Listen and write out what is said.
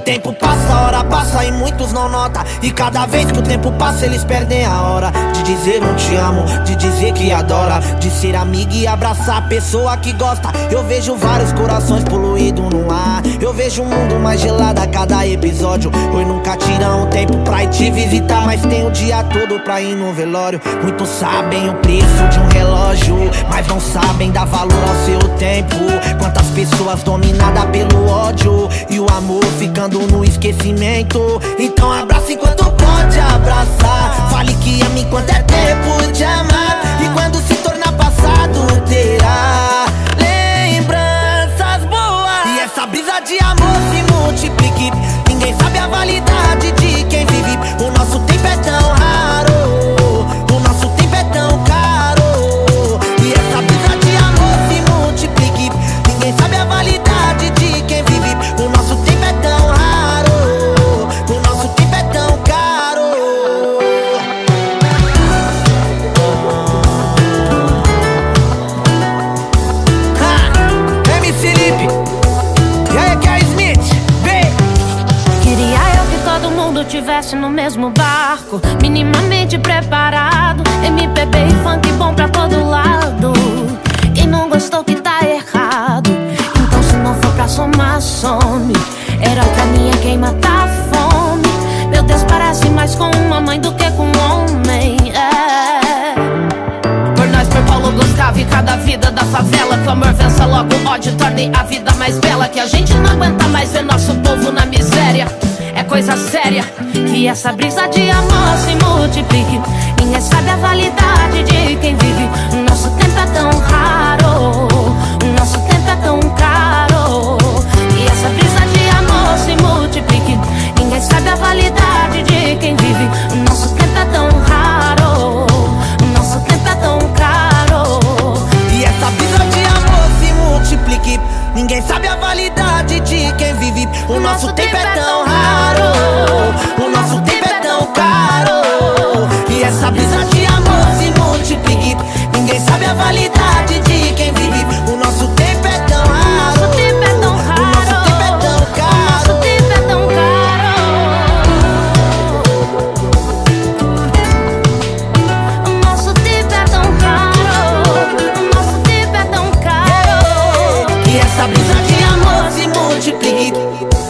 tempo passa, a hora passa e muitos não notam. E cada vez que o tempo passa, eles perdem a hora de dizer um te amo, de dizer que adora, de ser amigo e abraçar a pessoa que gosta. Eu vejo vários corações poluídos no ar. Eu vejo um mundo mais gelado a cada episódio. Oi, nunca tiram um tempo pra ir te visitar, mas tem o dia todo pra ir no velório. Muitos sabem o preço de um relógio, mas não sabem dar valor ao seu tempo. Quantas pessoas dominadas pelo ódio e o amor ficando no esquecimento. Então abraça enquanto pode abraçar. Fale que ama enquanto é tempo de amar. E quando se tornar passado, terá lembranças boas. E essa brisa de amor se multiplique. Ninguém sabe a validade de mundo tivesse no mesmo barco, minimamente preparado. MPB e funk bom pra todo lado. Quem não gostou que tá errado. Então, se não for pra somar, some. Era o caminho quem mata a fome. Meu Deus, parece mais com uma mãe do que com um homem. É. Por nós, por Paulo Gustavo e cada vida da favela Que o amor vença logo o ódio, torne a vida mais bela Que a gente não aguenta mais ver nosso povo na miséria É coisa séria Que essa brisa de amor se multiplique. Ninguém sabe a validade de quem vive. Nosso tempo é tão raro Nosso tempo é tão caro. Que essa brisa de amor se multiplique. Ninguém sabe a validade de quem vive. Nosso tempo é tão raro Nosso tempo é tão caro. E essa brisa de amor se multiplique. Ninguém sabe a validade de quem vive. O nosso, nosso tempo, tempo é tão raro. sabe a validade de quem vive. O nosso tempo é tão raro. É o nosso tempo é tão raro. O nosso tempo é tão caro. O nosso tempo é tão caro. O nosso tempo é tão caro. O nosso tempo é tão caro. Que essa brisa de amor se multiplique.